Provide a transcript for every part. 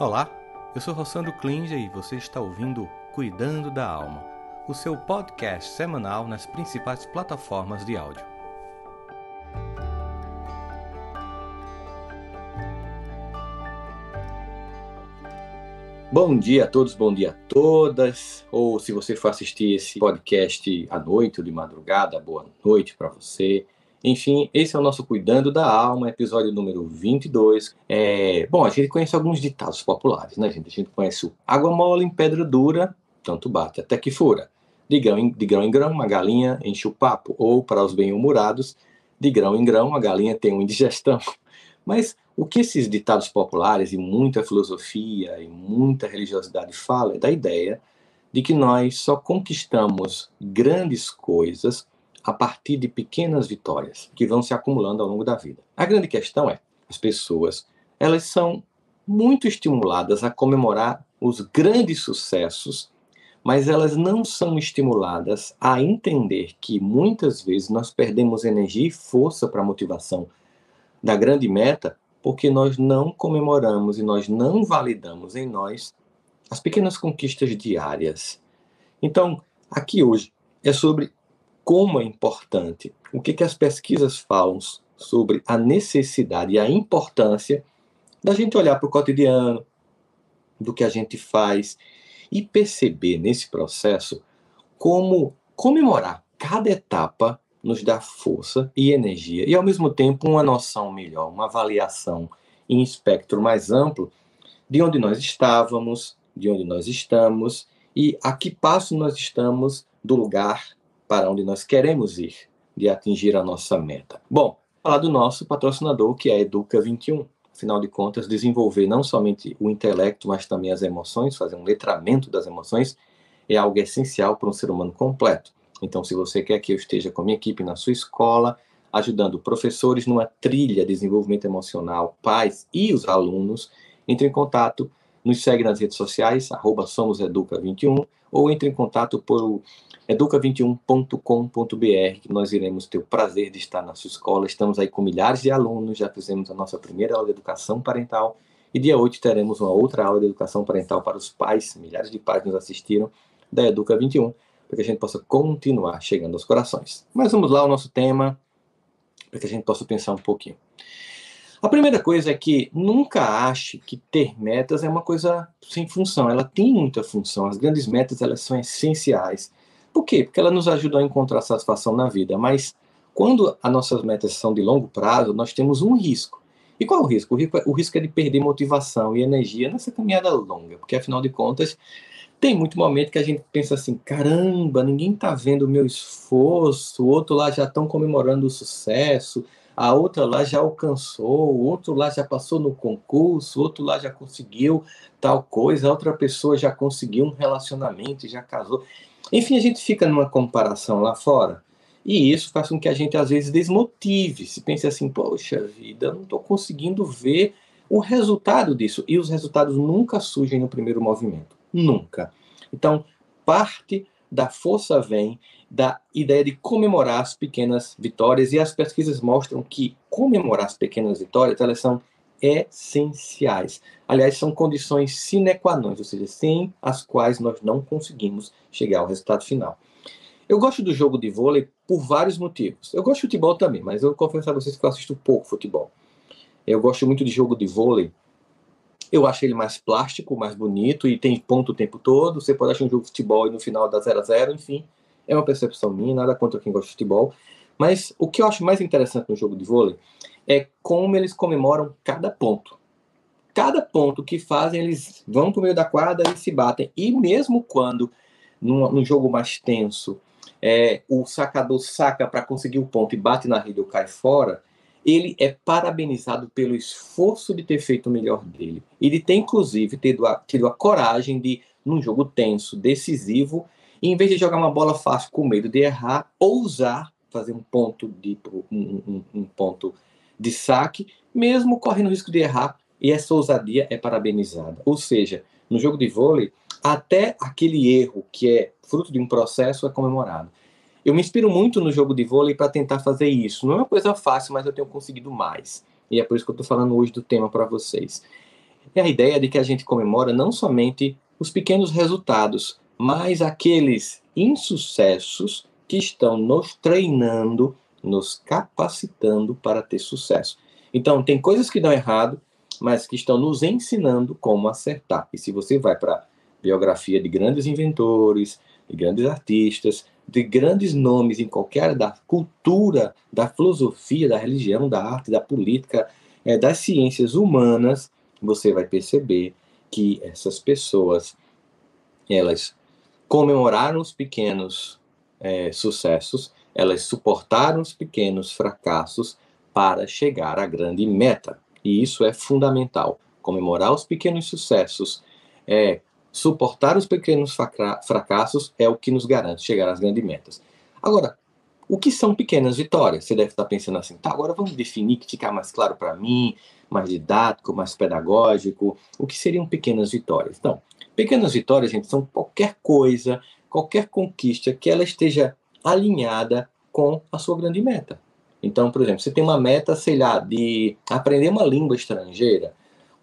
Olá, eu sou Rossandro Klinger e você está ouvindo Cuidando da Alma, o seu podcast semanal nas principais plataformas de áudio. Bom dia a todos, bom dia a todas. Ou se você for assistir esse podcast à noite ou de madrugada, boa noite para você. Enfim, esse é o nosso Cuidando da Alma, episódio número 22. É, bom, a gente conhece alguns ditados populares, né, gente? A gente conhece o água mole em pedra dura, tanto bate até que fura. De grão, em, de grão em grão, uma galinha enche o papo. Ou, para os bem-humorados, de grão em grão, a galinha tem uma indigestão. Mas o que esses ditados populares e muita filosofia e muita religiosidade falam é da ideia de que nós só conquistamos grandes coisas a partir de pequenas vitórias que vão se acumulando ao longo da vida. A grande questão é, as pessoas, elas são muito estimuladas a comemorar os grandes sucessos, mas elas não são estimuladas a entender que muitas vezes nós perdemos energia e força para a motivação da grande meta porque nós não comemoramos e nós não validamos em nós as pequenas conquistas diárias. Então, aqui hoje é sobre como é importante, o que, que as pesquisas falam sobre a necessidade e a importância da gente olhar para o cotidiano, do que a gente faz e perceber nesse processo como comemorar cada etapa nos dá força e energia e ao mesmo tempo uma noção melhor, uma avaliação em espectro mais amplo de onde nós estávamos, de onde nós estamos e a que passo nós estamos do lugar para onde nós queremos ir, de atingir a nossa meta. Bom, falar do nosso patrocinador, que é a Educa 21. Afinal de contas, desenvolver não somente o intelecto, mas também as emoções, fazer um letramento das emoções, é algo essencial para um ser humano completo. Então, se você quer que eu esteja com a minha equipe na sua escola, ajudando professores numa trilha de desenvolvimento emocional, pais e os alunos, entre em contato, nos segue nas redes sociais, arroba somoseduca21, ou entre em contato por educa21.com.br, que nós iremos ter o prazer de estar na sua escola. Estamos aí com milhares de alunos, já fizemos a nossa primeira aula de educação parental e dia 8 teremos uma outra aula de educação parental para os pais, milhares de pais nos assistiram da Educa 21, para que a gente possa continuar chegando aos corações. Mas vamos lá ao nosso tema, para que a gente possa pensar um pouquinho. A primeira coisa é que nunca ache que ter metas é uma coisa sem função. Ela tem muita função. As grandes metas elas são essenciais. Por quê? Porque ela nos ajuda a encontrar satisfação na vida. Mas quando as nossas metas são de longo prazo, nós temos um risco. E qual é o risco? O risco é, o risco é de perder motivação e energia nessa caminhada longa, porque afinal de contas tem muito momento que a gente pensa assim: caramba, ninguém está vendo o meu esforço, o outro lá já estão comemorando o sucesso, a outra lá já alcançou, o outro lá já passou no concurso, o outro lá já conseguiu tal coisa, a outra pessoa já conseguiu um relacionamento, já casou. Enfim, a gente fica numa comparação lá fora. E isso faz com que a gente às vezes desmotive, se pense assim, poxa vida, não estou conseguindo ver o resultado disso. E os resultados nunca surgem no primeiro movimento. Nunca. Então, parte da força vem da ideia de comemorar as pequenas vitórias, e as pesquisas mostram que comemorar as pequenas vitórias, elas são essenciais. Aliás, são condições sine qua non, ou seja, sem as quais nós não conseguimos chegar ao resultado final. Eu gosto do jogo de vôlei por vários motivos. Eu gosto de futebol também, mas eu confesso a vocês que eu assisto pouco futebol. Eu gosto muito de jogo de vôlei. Eu acho ele mais plástico, mais bonito e tem ponto o tempo todo. Você pode achar um jogo de futebol e no final dá 0 a 0 enfim. É uma percepção minha, nada contra quem gosta de futebol. Mas o que eu acho mais interessante no jogo de vôlei é como eles comemoram cada ponto. Cada ponto que fazem, eles vão para o meio da quadra e se batem. E mesmo quando, num, num jogo mais tenso, é, o sacador saca para conseguir o ponto e bate na rede ou cai fora, ele é parabenizado pelo esforço de ter feito o melhor dele. Ele tem, inclusive, tido a, tido a coragem de, num jogo tenso, decisivo, em vez de jogar uma bola fácil com medo de errar, ousar fazer um ponto de um, um, um ponto de saque, mesmo correndo risco de errar, e essa ousadia é parabenizada. Ou seja, no jogo de vôlei, até aquele erro que é fruto de um processo é comemorado. Eu me inspiro muito no jogo de vôlei para tentar fazer isso. Não é uma coisa fácil, mas eu tenho conseguido mais. E é por isso que eu estou falando hoje do tema para vocês. é a ideia de que a gente comemora não somente os pequenos resultados, mas aqueles insucessos que estão nos treinando, nos capacitando para ter sucesso. Então, tem coisas que dão errado, mas que estão nos ensinando como acertar. E se você vai para a biografia de grandes inventores, de grandes artistas, de grandes nomes em qualquer área da cultura, da filosofia, da religião, da arte, da política, é, das ciências humanas, você vai perceber que essas pessoas, elas comemoraram os pequenos é, sucessos, elas suportaram os pequenos fracassos para chegar à grande meta. E isso é fundamental. Comemorar os pequenos sucessos, é, suportar os pequenos fracassos é o que nos garante chegar às grandes metas. Agora, o que são pequenas vitórias? Você deve estar pensando assim, tá, agora vamos definir que ficar mais claro para mim, mais didático, mais pedagógico, o que seriam pequenas vitórias. Então, pequenas vitórias, gente, são qualquer coisa, qualquer conquista que ela esteja alinhada com a sua grande meta. Então, por exemplo, você tem uma meta, sei lá, de aprender uma língua estrangeira.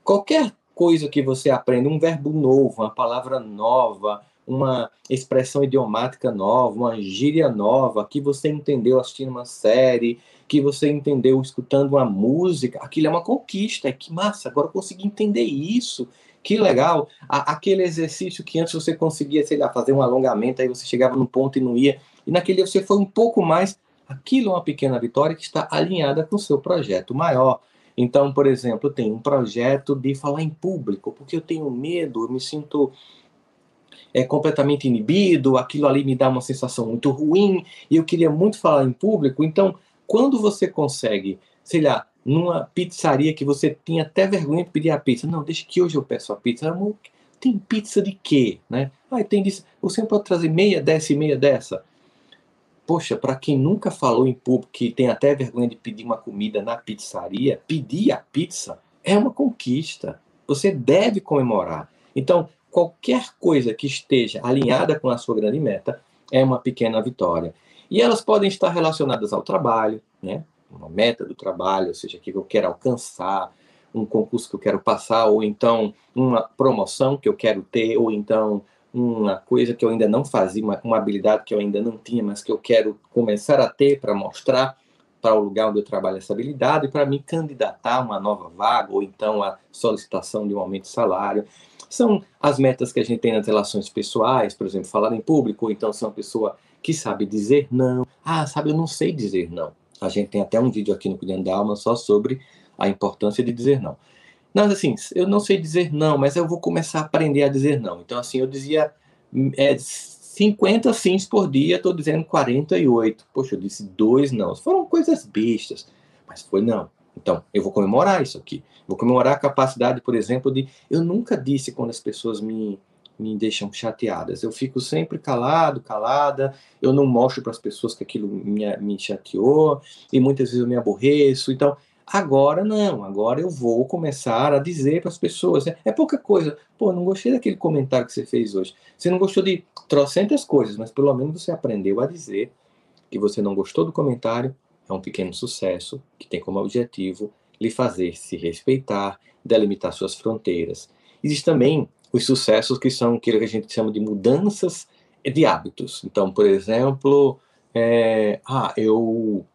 Qualquer coisa que você aprenda, um verbo novo, uma palavra nova, uma expressão idiomática nova, uma gíria nova, que você entendeu assistindo uma série, que você entendeu escutando uma música, aquilo é uma conquista. É que massa, agora eu consegui entender isso. Que legal. aquele exercício que antes você conseguia, sei lá, fazer um alongamento, aí você chegava no ponto e não ia. E naquele dia você foi um pouco mais aquilo é uma pequena vitória que está alinhada com o seu projeto maior. Então, por exemplo, tenho um projeto de falar em público, porque eu tenho medo, eu me sinto é, completamente inibido, aquilo ali me dá uma sensação muito ruim, e eu queria muito falar em público. Então, quando você consegue, sei lá, numa pizzaria que você tinha até vergonha de pedir a pizza, não, deixa que hoje eu peço a pizza. Amor, tem pizza de quê? Né? Ah, tem disso. Você pode trazer meia dessa e meia dessa. Poxa, para quem nunca falou em público que tem até vergonha de pedir uma comida na pizzaria, pedir a pizza é uma conquista. Você deve comemorar. Então, qualquer coisa que esteja alinhada com a sua grande meta é uma pequena vitória. E elas podem estar relacionadas ao trabalho, né? Uma meta do trabalho, ou seja, que eu quero alcançar, um concurso que eu quero passar, ou então uma promoção que eu quero ter, ou então uma coisa que eu ainda não fazia, uma, uma habilidade que eu ainda não tinha, mas que eu quero começar a ter para mostrar para o lugar onde eu trabalho essa habilidade, para me candidatar a uma nova vaga, ou então a solicitação de um aumento de salário. São as metas que a gente tem nas relações pessoais, por exemplo, falar em público, ou então ser uma pessoa que sabe dizer não. Ah, sabe, eu não sei dizer não. A gente tem até um vídeo aqui no Cuidando da Alma só sobre a importância de dizer não. Não, assim, eu não sei dizer não, mas eu vou começar a aprender a dizer não. Então, assim, eu dizia é, 50 sims por dia, estou dizendo 48. Poxa, eu disse dois não. Foram coisas bestas, mas foi não. Então, eu vou comemorar isso aqui. Vou comemorar a capacidade, por exemplo, de. Eu nunca disse quando as pessoas me, me deixam chateadas. Eu fico sempre calado, calada. Eu não mostro para as pessoas que aquilo me, me chateou. E muitas vezes eu me aborreço. Então, Agora não, agora eu vou começar a dizer para as pessoas. É, é, pouca coisa. Pô, não gostei daquele comentário que você fez hoje. Você não gostou de trocentas coisas, mas pelo menos você aprendeu a dizer que você não gostou do comentário. É um pequeno sucesso que tem como objetivo lhe fazer se respeitar, delimitar suas fronteiras. Existem também os sucessos que são aquilo que a gente chama de mudanças de hábitos. Então, por exemplo, é, ah, eu,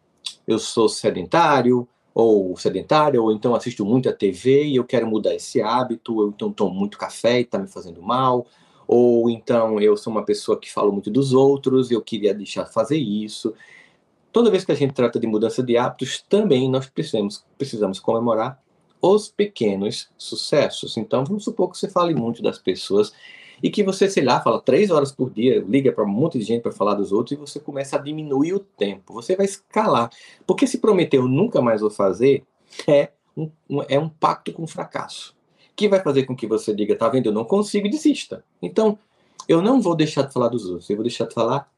eu sou sedentário, ou sedentária, ou então assisto muito a TV e eu quero mudar esse hábito, ou então tomo muito café e está me fazendo mal, ou então eu sou uma pessoa que falo muito dos outros eu queria deixar de fazer isso. Toda vez que a gente trata de mudança de hábitos, também nós precisamos, precisamos comemorar os pequenos sucessos. Então, vamos supor que você fale muito das pessoas e que você, sei lá, fala três horas por dia, liga para um monte de gente para falar dos outros e você começa a diminuir o tempo. Você vai escalar. Porque se prometeu nunca mais vou fazer, é um, um, é um pacto com fracasso. Que vai fazer com que você diga, tá vendo, eu não consigo e desista. Então, eu não vou deixar de falar dos outros, eu vou deixar de falar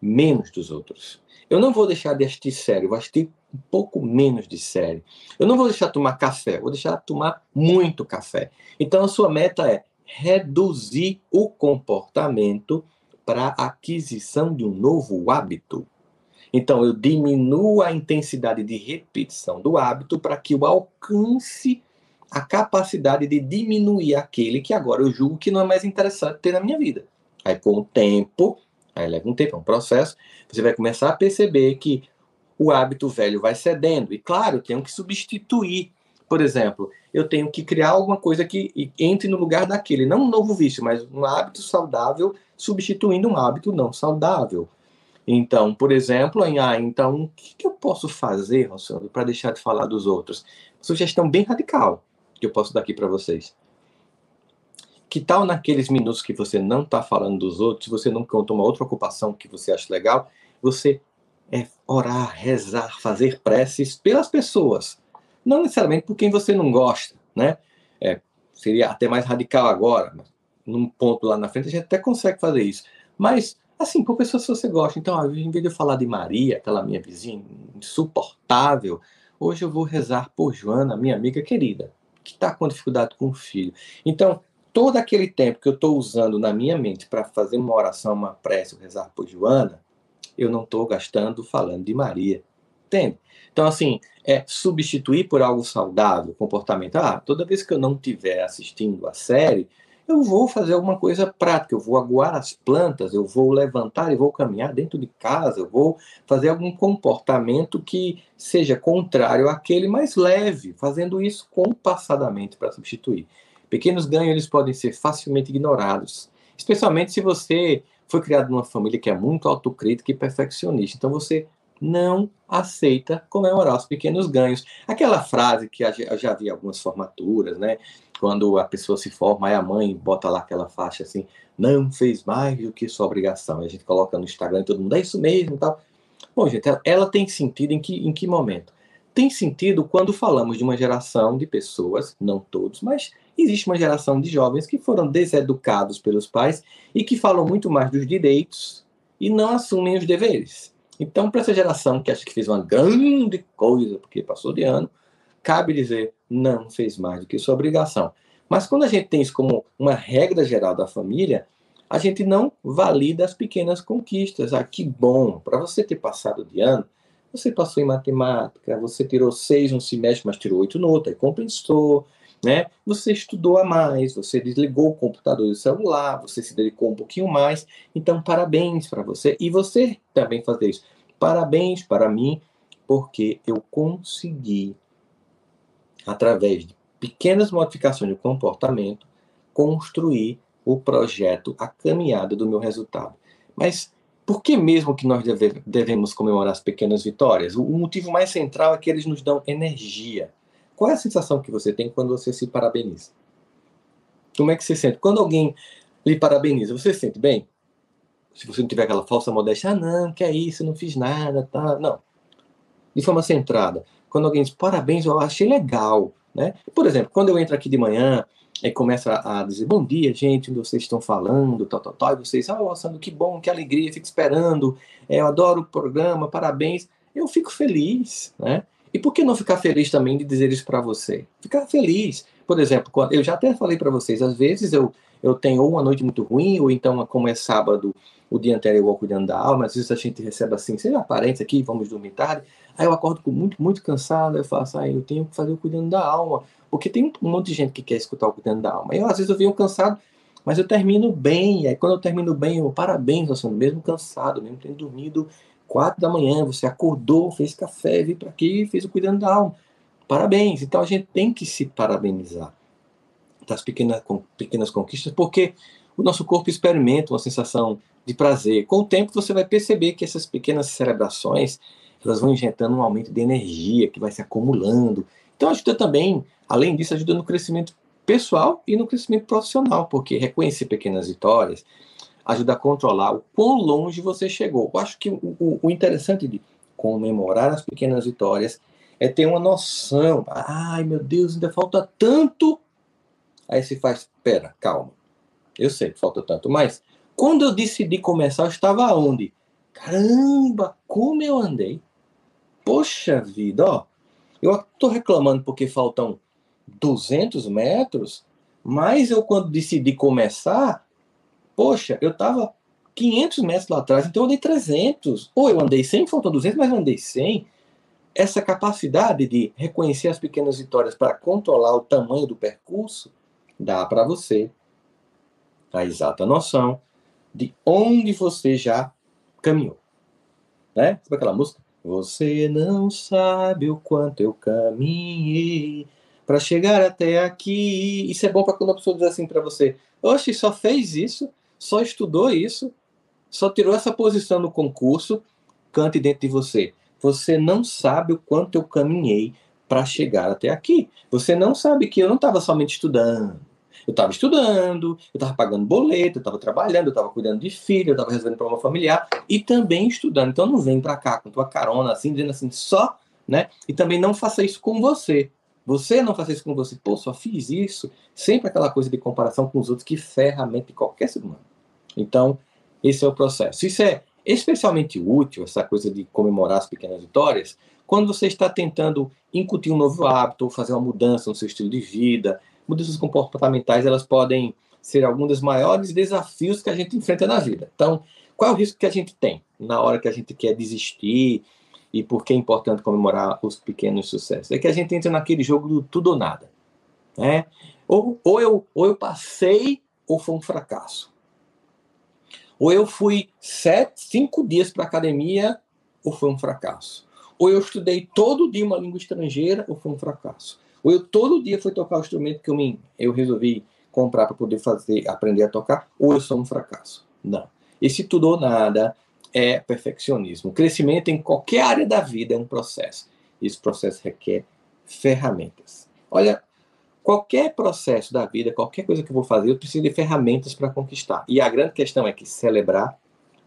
menos dos outros. Eu não vou deixar de assistir série, eu vou assistir um pouco menos de série. Eu não vou deixar de tomar café, eu vou deixar de tomar muito café. Então a sua meta é reduzir o comportamento para a aquisição de um novo hábito. Então, eu diminuo a intensidade de repetição do hábito para que o alcance a capacidade de diminuir aquele que agora eu julgo que não é mais interessante ter na minha vida. Aí, com o tempo, aí leva um tempo, é um processo, você vai começar a perceber que o hábito velho vai cedendo. E, claro, tenho que substituir. Por exemplo, eu tenho que criar alguma coisa que entre no lugar daquele. Não um novo vício, mas um hábito saudável substituindo um hábito não saudável. Então, por exemplo, em, ah, então, o que, que eu posso fazer, Rossandro, para deixar de falar dos outros? Sugestão bem radical que eu posso dar aqui para vocês. Que tal naqueles minutos que você não está falando dos outros, você não conta uma outra ocupação que você acha legal, você orar, rezar, fazer preces pelas pessoas, não necessariamente por quem você não gosta, né? É, seria até mais radical agora, num ponto lá na frente a gente até consegue fazer isso, mas assim, por pessoas que você gosta. Então, em vez de eu falar de Maria, aquela minha vizinha insuportável, hoje eu vou rezar por Joana, minha amiga querida, que está com dificuldade com o filho. Então, todo aquele tempo que eu estou usando na minha mente para fazer uma oração, uma prece, rezar por Joana, eu não estou gastando falando de Maria. Entende? Então, assim, é substituir por algo saudável, comportamento. Ah, toda vez que eu não estiver assistindo a série, eu vou fazer alguma coisa prática, eu vou aguar as plantas, eu vou levantar e vou caminhar dentro de casa, eu vou fazer algum comportamento que seja contrário àquele mais leve, fazendo isso compassadamente para substituir. Pequenos ganhos eles podem ser facilmente ignorados, especialmente se você foi criado numa família que é muito autocrítica e perfeccionista. Então você não aceita comemorar os pequenos ganhos. Aquela frase que eu já vi algumas formaturas, né? Quando a pessoa se forma, aí a mãe bota lá aquela faixa assim, não fez mais do que sua obrigação. E a gente coloca no Instagram e todo mundo, é isso mesmo tal. Bom, gente, ela, tem sentido em que, em que momento? Tem sentido quando falamos de uma geração de pessoas, não todos, mas existe uma geração de jovens que foram deseducados pelos pais e que falam muito mais dos direitos e não assumem os deveres. Então, para essa geração que acha que fez uma grande coisa porque passou de ano, cabe dizer, não fez mais do que sua obrigação. Mas quando a gente tem isso como uma regra geral da família, a gente não valida as pequenas conquistas. Ah, que bom! Para você ter passado de ano, você passou em matemática, você tirou seis no semestre, mas tirou oito no outro, aí compensou, né? Você estudou a mais, você desligou o computador e o celular, você se dedicou um pouquinho mais. Então, parabéns para você. E você também fazer isso. Parabéns para mim, porque eu consegui, através de pequenas modificações de comportamento, construir o projeto, a caminhada do meu resultado. Mas por que mesmo que nós deve, devemos comemorar as pequenas vitórias? O motivo mais central é que eles nos dão energia. Qual é a sensação que você tem quando você se parabeniza? Como é que você sente? Quando alguém lhe parabeniza, você se sente bem? Se você não tiver aquela falsa modéstia, ah, não, que é isso, não fiz nada, tá? Não. De forma centrada. Quando alguém diz parabéns, eu achei legal, né? Por exemplo, quando eu entro aqui de manhã e começa a dizer bom dia, gente, onde vocês estão falando, tal, tal, tal, e vocês, ah, oh, que bom, que alegria, fico esperando, é, eu adoro o programa, parabéns. Eu fico feliz, né? E por que não ficar feliz também de dizer isso para você? Ficar feliz. Por exemplo, eu já até falei para vocês, às vezes eu, eu tenho uma noite muito ruim, ou então, como é sábado, o dia anterior eu vou cuidando da alma, às vezes a gente recebe assim, seja parentes aqui, vamos dormir tarde, aí eu acordo muito, muito cansado, eu faço, ah, eu tenho que fazer o cuidando da alma, porque tem um monte de gente que quer escutar o cuidando da alma. Eu, às vezes eu venho cansado, mas eu termino bem, aí quando eu termino bem, eu, parabéns, sou mesmo cansado, mesmo tendo dormido quatro da manhã, você acordou, fez café, veio para aqui, fez o cuidando da alma. Parabéns. Então a gente tem que se parabenizar das pequenas, pequenas conquistas, porque o nosso corpo experimenta uma sensação de prazer. Com o tempo você vai perceber que essas pequenas celebrações elas vão injetando um aumento de energia que vai se acumulando. Então ajuda também, além disso, ajuda no crescimento pessoal e no crescimento profissional, porque reconhecer pequenas vitórias, ajuda a controlar o quão longe você chegou. Eu acho que o, o interessante de comemorar as pequenas vitórias é ter uma noção. Ai, meu Deus, ainda falta tanto. Aí se faz, espera, calma. Eu sei que falta tanto, mas quando eu decidi começar, eu estava onde? Caramba, como eu andei. Poxa vida, ó. Eu estou reclamando porque faltam 200 metros, mas eu quando decidi começar, Poxa, eu estava 500 metros lá atrás, então eu andei 300. Ou eu andei 100, faltam 200, mas eu andei 100. essa capacidade de reconhecer as pequenas vitórias para controlar o tamanho do percurso dá para você a exata noção de onde você já caminhou. Né? Sabe aquela música? Você não sabe o quanto eu caminhei para chegar até aqui. Isso é bom para quando a pessoa diz assim para você: Oxe, só fez isso, só estudou isso, só tirou essa posição no concurso. Cante dentro de você. Você não sabe o quanto eu caminhei para chegar até aqui. Você não sabe que eu não estava somente estudando. Eu estava estudando, eu estava pagando boleto, eu estava trabalhando, eu estava cuidando de filho, eu estava resolvendo problema familiar e também estudando. Então não vem para cá com tua carona assim, dizendo assim, só, né? E também não faça isso com você. Você não faça isso com você. Pô, só fiz isso. Sempre aquela coisa de comparação com os outros que ferra a mente de qualquer ser humano. Então, esse é o processo. Isso é especialmente útil, essa coisa de comemorar as pequenas vitórias, quando você está tentando incutir um novo hábito ou fazer uma mudança no seu estilo de vida, mudanças comportamentais elas podem ser alguns dos maiores desafios que a gente enfrenta na vida. Então, qual é o risco que a gente tem na hora que a gente quer desistir e por que é importante comemorar os pequenos sucessos? É que a gente entra naquele jogo do tudo ou nada. Né? Ou, ou, eu, ou eu passei ou foi um fracasso. Ou eu fui sete, cinco dias para academia ou foi um fracasso. Ou eu estudei todo dia uma língua estrangeira ou foi um fracasso. Ou eu todo dia fui tocar o instrumento que eu, me, eu resolvi comprar para poder fazer, aprender a tocar, ou eu sou um fracasso. Não. Esse tudo ou nada é perfeccionismo. O crescimento em qualquer área da vida é um processo. Esse processo requer ferramentas. Olha, qualquer processo da vida, qualquer coisa que eu vou fazer, eu preciso de ferramentas para conquistar. E a grande questão é que celebrar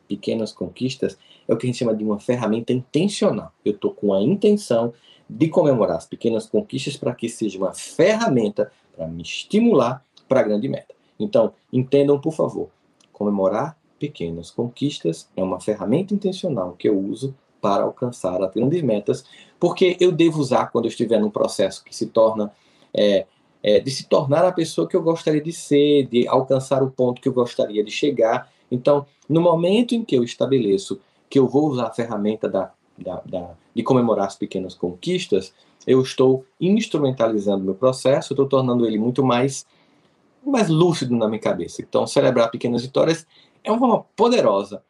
pequenas conquistas é o que a gente chama de uma ferramenta intencional. Eu estou com a intenção de comemorar as pequenas conquistas para que seja uma ferramenta para me estimular para a grande meta. Então, entendam, por favor, comemorar pequenas conquistas é uma ferramenta intencional que eu uso para alcançar as grandes metas, porque eu devo usar quando eu estiver num processo que se torna é, é, de se tornar a pessoa que eu gostaria de ser, de alcançar o ponto que eu gostaria de chegar. Então, no momento em que eu estabeleço que eu vou usar a ferramenta da da, da, de comemorar as pequenas conquistas, eu estou instrumentalizando meu processo, estou tornando ele muito mais, mais lúcido na minha cabeça. Então, celebrar pequenas vitórias é uma forma poderosa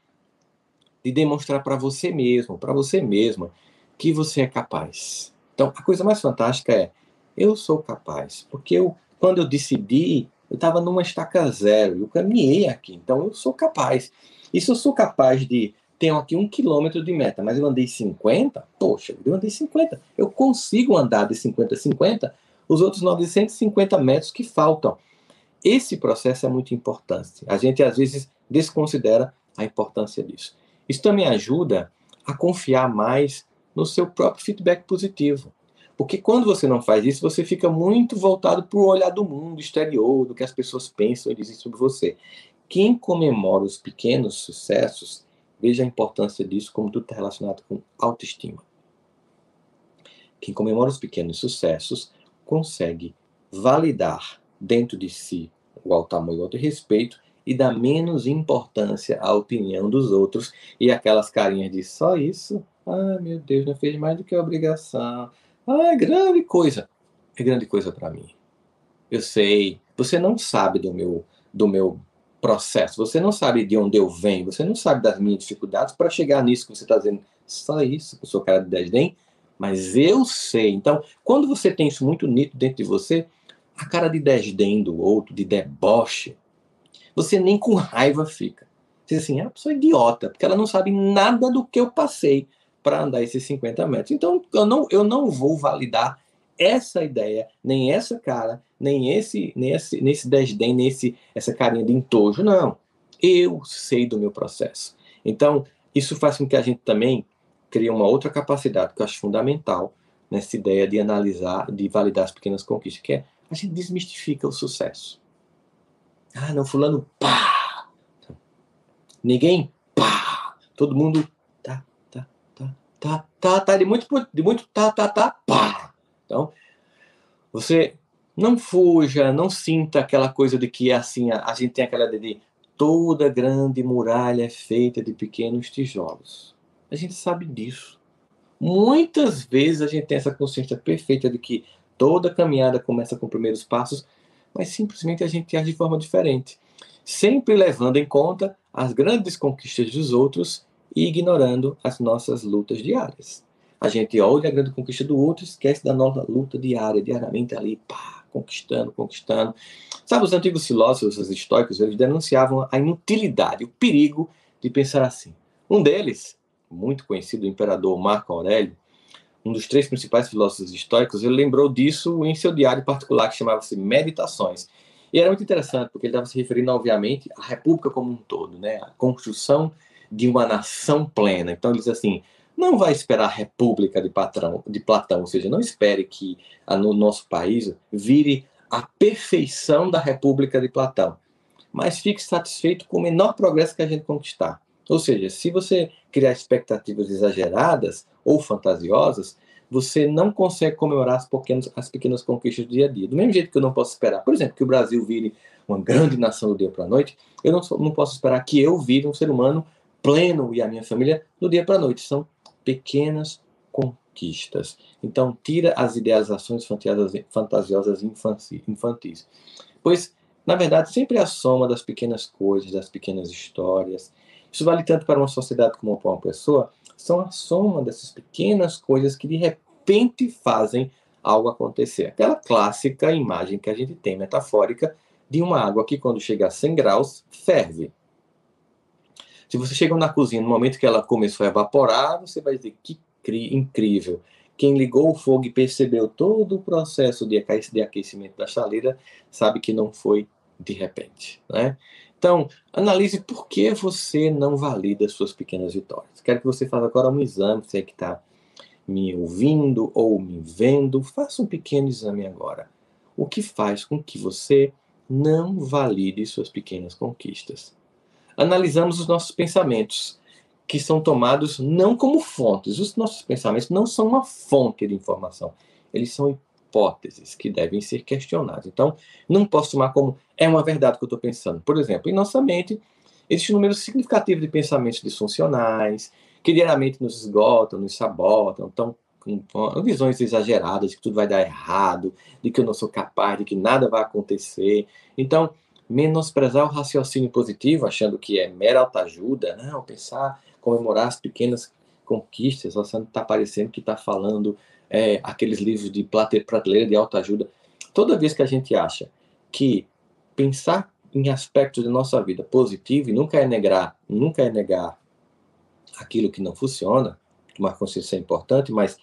de demonstrar para você mesmo, para você mesma, que você é capaz. Então, a coisa mais fantástica é, eu sou capaz, porque eu, quando eu decidi, eu estava numa estaca zero, eu caminhei aqui, então eu sou capaz. E se eu sou capaz de tenho aqui um quilômetro de meta, mas eu andei 50, poxa, eu andei 50. Eu consigo andar de 50 a 50 os outros 950 metros que faltam. Esse processo é muito importante. A gente às vezes desconsidera a importância disso. Isso também ajuda a confiar mais no seu próprio feedback positivo. Porque quando você não faz isso, você fica muito voltado para o olhar do mundo exterior, do que as pessoas pensam e dizem sobre você. Quem comemora os pequenos sucessos Veja a importância disso, como tudo está relacionado com autoestima. Quem comemora os pequenos sucessos consegue validar dentro de si o alto amor e o alto respeito e dá menos importância à opinião dos outros e aquelas carinhas de só isso. Ah, meu Deus, não fez mais do que obrigação. Ah, é grande coisa. É grande coisa para mim. Eu sei. Você não sabe do meu do meu processo. Você não sabe de onde eu venho, você não sabe das minhas dificuldades para chegar nisso que você está dizendo. Só isso, eu sou cara de desdém, mas eu sei. Então, quando você tem isso muito nítido dentro de você, a cara de desdém do outro, de deboche, você nem com raiva fica. Você diz assim, ah, a pessoa é idiota, porque ela não sabe nada do que eu passei para andar esses 50 metros. Então, eu não, eu não vou validar essa ideia, nem essa cara, nem esse, nem esse, nesse desdém, nesse essa carinha de entojo, não. Eu sei do meu processo. Então, isso faz com que a gente também crie uma outra capacidade que eu acho fundamental nessa ideia de analisar, de validar as pequenas conquistas, que é a gente desmistifica o sucesso. Ah, não, fulano, pá! Ninguém, pá! Todo mundo, tá, tá, tá, tá, tá, tá, de muito, de muito, tá, tá, tá, pá! Então, você não fuja, não sinta aquela coisa de que assim, a, a gente tem aquela ideia de toda grande muralha é feita de pequenos tijolos. A gente sabe disso. Muitas vezes a gente tem essa consciência perfeita de que toda caminhada começa com primeiros passos, mas simplesmente a gente age de forma diferente, sempre levando em conta as grandes conquistas dos outros e ignorando as nossas lutas diárias. A gente olha a grande conquista do outro esquece da nossa luta diária, diariamente ali, pá, conquistando, conquistando. Sabe, os antigos filósofos, os estoicos, eles denunciavam a inutilidade, o perigo de pensar assim. Um deles, muito conhecido, o imperador Marco Aurélio, um dos três principais filósofos estoicos, ele lembrou disso em seu diário particular que chamava-se Meditações. E era muito interessante, porque ele estava se referindo, obviamente, à República como um todo, né? a construção de uma nação plena. Então, ele diz assim: não vai esperar a República de, patrão, de Platão, ou seja, não espere que no nosso país vire a perfeição da República de Platão, mas fique satisfeito com o menor progresso que a gente conquistar. Ou seja, se você criar expectativas exageradas ou fantasiosas, você não consegue comemorar as pequenas, as pequenas conquistas do dia a dia. Do mesmo jeito que eu não posso esperar, por exemplo, que o Brasil vire uma grande nação do dia para a noite, eu não, não posso esperar que eu vire um ser humano pleno e a minha família do dia para a noite. São pequenas conquistas. Então, tira as idealizações fantasiosas infantis. Pois, na verdade, sempre é a soma das pequenas coisas, das pequenas histórias. Isso vale tanto para uma sociedade como para uma pessoa. São a soma dessas pequenas coisas que de repente fazem algo acontecer. Aquela clássica imagem que a gente tem metafórica de uma água que, quando chega a 100 graus, ferve. Se você chega na cozinha no momento que ela começou a evaporar, você vai dizer que incrível. Quem ligou o fogo e percebeu todo o processo de aquecimento da chaleira sabe que não foi de repente, né? Então, analise por que você não valida suas pequenas vitórias. Quero que você faça agora um exame, você que está me ouvindo ou me vendo, faça um pequeno exame agora. O que faz com que você não valide suas pequenas conquistas? Analisamos os nossos pensamentos, que são tomados não como fontes. Os nossos pensamentos não são uma fonte de informação, eles são hipóteses que devem ser questionadas. Então, não posso tomar como é uma verdade que eu estou pensando. Por exemplo, em nossa mente, existe um número significativo de pensamentos disfuncionais, que diariamente nos esgotam, nos sabotam, então, com visões exageradas de que tudo vai dar errado, de que eu não sou capaz, de que nada vai acontecer. Então, menosprezar o raciocínio positivo, achando que é mera autoajuda, não, pensar, comemorar as pequenas conquistas, você não está parecendo que está falando é, aqueles livros de prateleira de autoajuda. Toda vez que a gente acha que pensar em aspectos da nossa vida positivo e nunca é negar, nunca é negar aquilo que não funciona, tomar consciência é importante, mas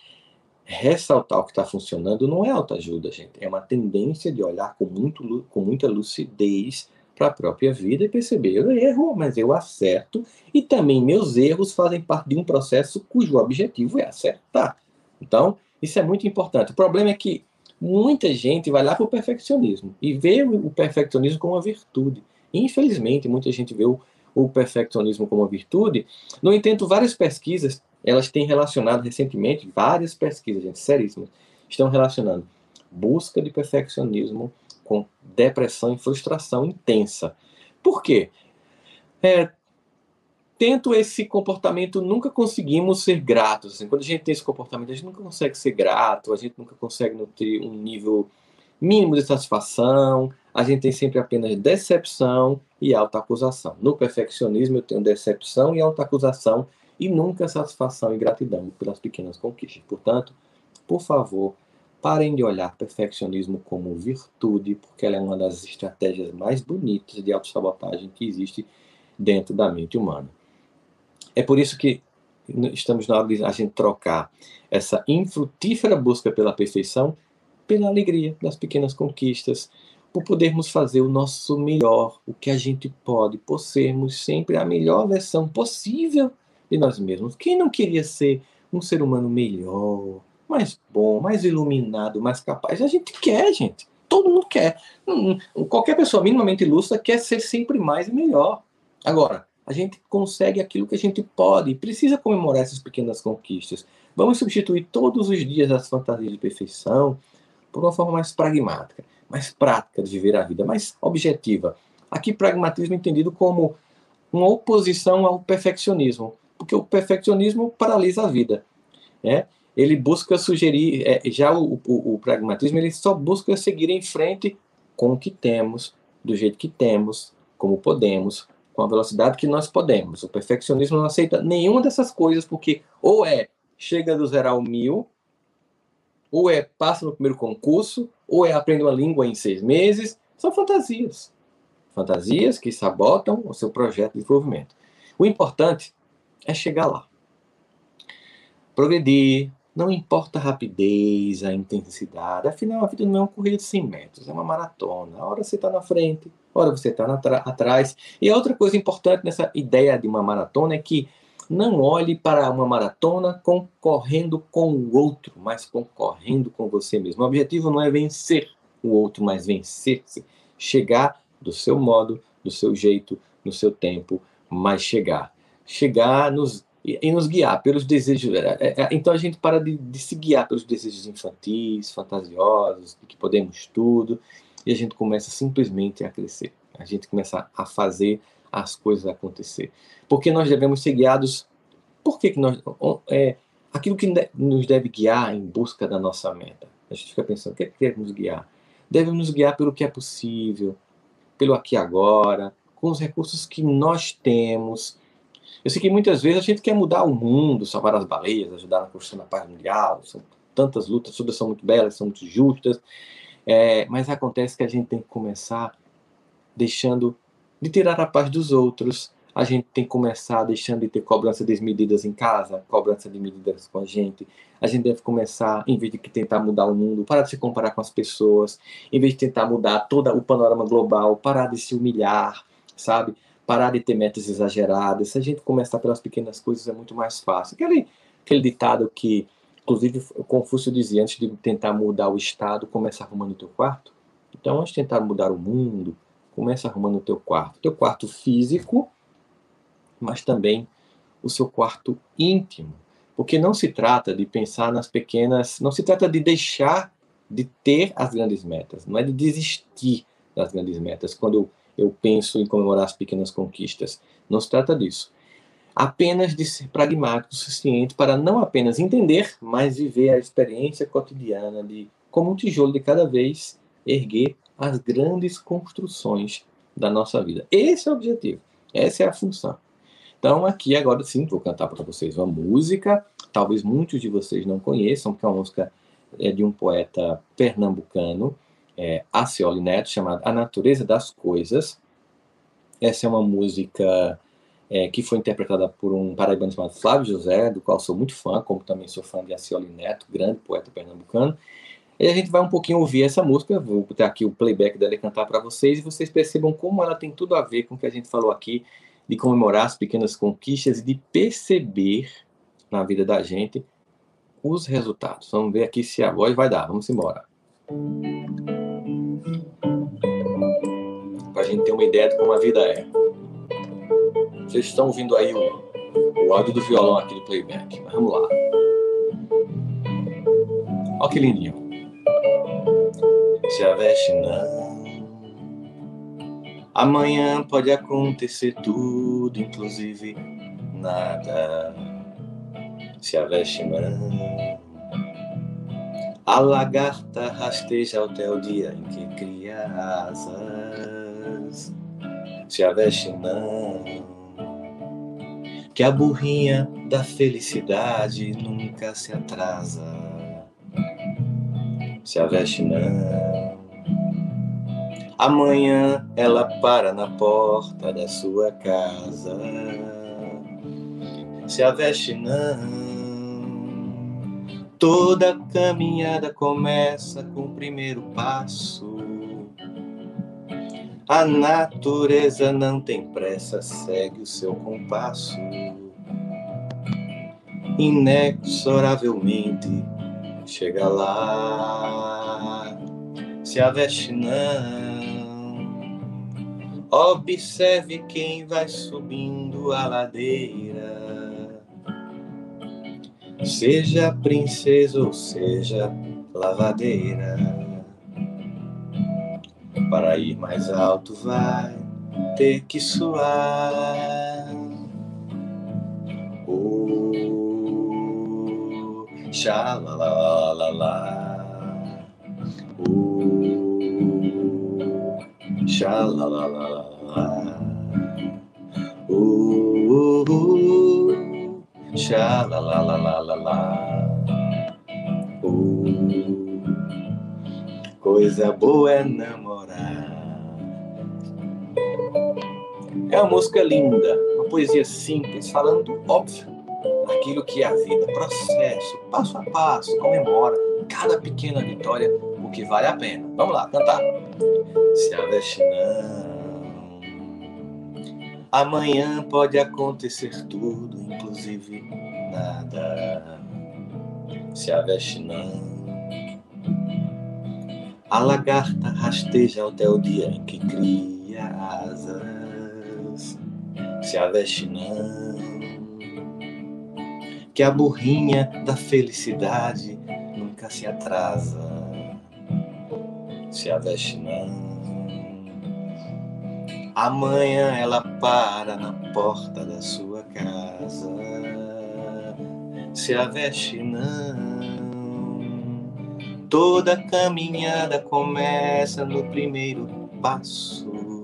ressaltar o que está funcionando não é autoajuda, gente. É uma tendência de olhar com, muito, com muita lucidez para a própria vida e perceber, eu erro, mas eu acerto, e também meus erros fazem parte de um processo cujo objetivo é acertar. Então, isso é muito importante. O problema é que muita gente vai lá para o perfeccionismo e vê o perfeccionismo como uma virtude. Infelizmente, muita gente vê o, o perfeccionismo como uma virtude. No entanto, várias pesquisas elas têm relacionado recentemente, várias pesquisas, gente, seríssimas, estão relacionando busca de perfeccionismo com depressão e frustração intensa. Por quê? É, tento esse comportamento, nunca conseguimos ser gratos. Assim, quando a gente tem esse comportamento, a gente nunca consegue ser grato, a gente nunca consegue ter um nível mínimo de satisfação, a gente tem sempre apenas decepção e autoacusação. No perfeccionismo, eu tenho decepção e autoacusação e nunca satisfação e gratidão pelas pequenas conquistas. Portanto, por favor, parem de olhar perfeccionismo como virtude, porque ela é uma das estratégias mais bonitas de autossabotagem que existe dentro da mente humana. É por isso que estamos na hora de a gente trocar essa infrutífera busca pela perfeição pela alegria das pequenas conquistas, por podermos fazer o nosso melhor, o que a gente pode, por sermos sempre a melhor versão possível de nós mesmos. Quem não queria ser um ser humano melhor, mais bom, mais iluminado, mais capaz? A gente quer, gente. Todo mundo quer. Qualquer pessoa minimamente ilustra quer ser sempre mais e melhor. Agora, a gente consegue aquilo que a gente pode e precisa comemorar essas pequenas conquistas. Vamos substituir todos os dias as fantasias de perfeição por uma forma mais pragmática, mais prática de viver a vida, mais objetiva. Aqui, pragmatismo entendido como uma oposição ao perfeccionismo porque o perfeccionismo paralisa a vida. É? Ele busca sugerir, é, já o, o, o pragmatismo, ele só busca seguir em frente com o que temos, do jeito que temos, como podemos, com a velocidade que nós podemos. O perfeccionismo não aceita nenhuma dessas coisas, porque ou é chega do zero ao mil, ou é passa no primeiro concurso, ou é aprende uma língua em seis meses. São fantasias. Fantasias que sabotam o seu projeto de desenvolvimento. O importante é chegar lá. Progredir, não importa a rapidez, a intensidade, afinal a vida não é uma corrida de 100 metros, é uma maratona. A hora você está na frente, a hora você está atrás. E outra coisa importante nessa ideia de uma maratona é que não olhe para uma maratona concorrendo com o outro, mas concorrendo com você mesmo. O objetivo não é vencer o outro, mas vencer-se. Chegar do seu modo, do seu jeito, no seu tempo, mas chegar. Chegar nos e, e nos guiar pelos desejos. É, é, é, então a gente para de, de, se guiar pelos desejos infantis, fantasiosos, de que podemos tudo, e a gente começa simplesmente a crescer. A gente começa a fazer as coisas acontecer. Porque nós devemos ser guiados. Por que, que nós. É, aquilo que nos deve guiar em busca da nossa meta. A gente fica pensando, o que é que deve nos guiar? Deve nos guiar pelo que é possível, pelo aqui e agora, com os recursos que nós temos, eu sei que muitas vezes a gente quer mudar o mundo, salvar as baleias, ajudar na construção da paz mundial. São tantas lutas, todas são muito belas, são muito justas. É, mas acontece que a gente tem que começar deixando de tirar a paz dos outros. A gente tem que começar deixando de ter cobrança desmedidas em casa, cobrança de medidas com a gente. A gente deve começar, em vez de tentar mudar o mundo, parar de se comparar com as pessoas, em vez de tentar mudar todo o panorama global, parar de se humilhar, sabe? Parar de ter metas exageradas. Se a gente começar pelas pequenas coisas, é muito mais fácil. Aquele, aquele ditado que, inclusive, Confúcio dizia: antes de tentar mudar o Estado, começa arrumando o teu quarto. Então, antes de tentar mudar o mundo, começa arrumando o teu quarto. Teu quarto físico, mas também o seu quarto íntimo. Porque não se trata de pensar nas pequenas, não se trata de deixar de ter as grandes metas, não é de desistir das grandes metas. Quando eu penso em comemorar as pequenas conquistas. Não se trata disso. Apenas de ser pragmático o suficiente para não apenas entender, mas viver a experiência cotidiana de, como um tijolo de cada vez, erguer as grandes construções da nossa vida. Esse é o objetivo. Essa é a função. Então, aqui agora sim, vou cantar para vocês uma música. Talvez muitos de vocês não conheçam, que é uma música de um poeta pernambucano, é, Acioli Neto, chamada A Natureza das Coisas. Essa é uma música é, que foi interpretada por um paraibano chamado Flávio José, do qual sou muito fã, como também sou fã de Acioli Neto, grande poeta pernambucano. E a gente vai um pouquinho ouvir essa música, vou botar aqui o playback dela e cantar para vocês, e vocês percebam como ela tem tudo a ver com o que a gente falou aqui, de comemorar as pequenas conquistas e de perceber na vida da gente os resultados. Vamos ver aqui se a voz vai dar. Vamos embora para a gente ter uma ideia de como a vida é. Vocês estão ouvindo aí o, o áudio do violão aqui do playback. Mas vamos lá. Olha que lindinho. Se a veste não. Amanhã pode acontecer tudo, inclusive nada. Se a veste não. A lagarta rasteja até o dia em que cria asas se a veste não. Que a burrinha da felicidade nunca se atrasa. Se a veste não. Amanhã ela para na porta da sua casa. Se a veste não. Toda caminhada começa com o primeiro passo. A natureza não tem pressa, segue o seu compasso. Inexoravelmente chega lá. Se a veste não, observe quem vai subindo a ladeira. Seja princesa ou seja lavadeira. Para ir mais alto vai ter que suar. Oh, Sha la la la la. Ooh. Sha la la la la la. Ooh. Sha la la la la la la. Ooh. Coisa boa é namorar. É uma música linda, uma poesia simples, falando óbvio aquilo que é a vida, processo, passo a passo, comemora cada pequena vitória, o que vale a pena. Vamos lá, cantar. Se aveste não, amanhã pode acontecer tudo, inclusive nada. Se aveste não. A lagarta rasteja até o dia em que cria asas. Se aveste não que a burrinha da felicidade nunca se atrasa, se aveste não. Amanhã ela para na porta da sua casa, se aveste não. Toda caminhada começa no primeiro passo.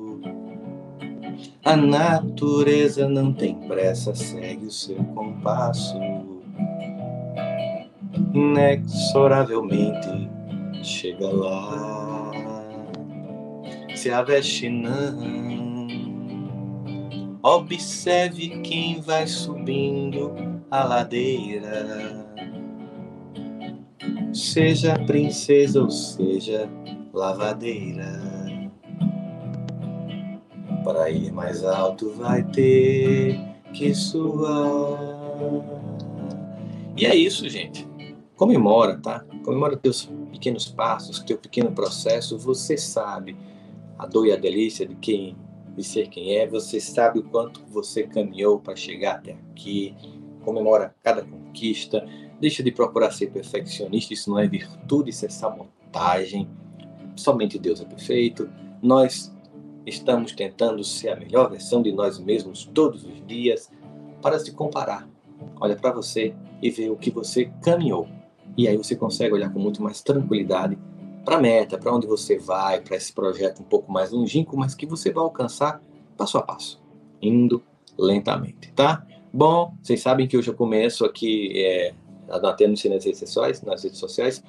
A natureza não tem pressa, segue o seu compasso. Inexoravelmente chega lá. Se aveste não. Observe quem vai subindo a ladeira. Seja princesa ou seja lavadeira. Para ir mais alto vai ter que suar. E é isso, gente. Comemora, tá? Comemora teus pequenos passos, teu pequeno processo. Você sabe a dor e a delícia de quem de ser quem é. Você sabe o quanto você caminhou para chegar até aqui. Comemora cada conquista. Deixa de procurar ser perfeccionista. Isso não é virtude, isso é sabotagem. Somente Deus é perfeito. Nós Estamos tentando ser a melhor versão de nós mesmos todos os dias para se comparar. Olha para você e vê o que você caminhou. E aí você consegue olhar com muito mais tranquilidade para a meta, para onde você vai, para esse projeto um pouco mais longínquo, mas que você vai alcançar passo a passo, indo lentamente, tá? Bom, vocês sabem que hoje eu começo aqui é, anotando nas redes sociais, nas redes sociais,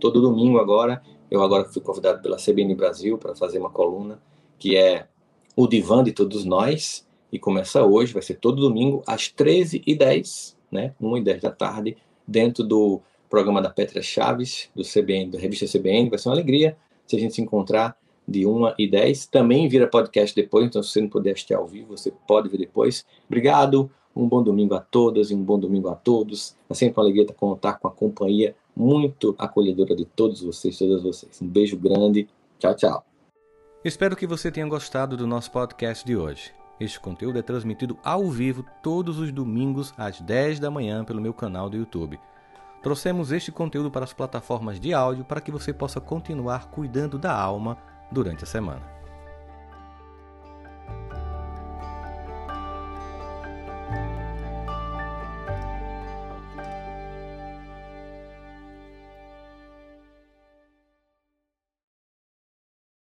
todo domingo agora. Eu agora fui convidado pela CBN Brasil para fazer uma coluna que é o Divã de Todos Nós, e começa hoje, vai ser todo domingo, às 13h10, né, 1h10 da tarde, dentro do programa da Petra Chaves, do CBN, da revista CBN, vai ser uma alegria se a gente se encontrar de 1 e 10. Também vira podcast depois, então se você não puder assistir ao vivo, você pode ver depois. Obrigado, um bom domingo a todas e um bom domingo a todos. É sempre uma alegria contar com a companhia muito acolhedora de todos vocês, todas vocês. Um beijo grande, tchau, tchau. Espero que você tenha gostado do nosso podcast de hoje. Este conteúdo é transmitido ao vivo todos os domingos às 10 da manhã pelo meu canal do YouTube. Trouxemos este conteúdo para as plataformas de áudio para que você possa continuar cuidando da alma durante a semana.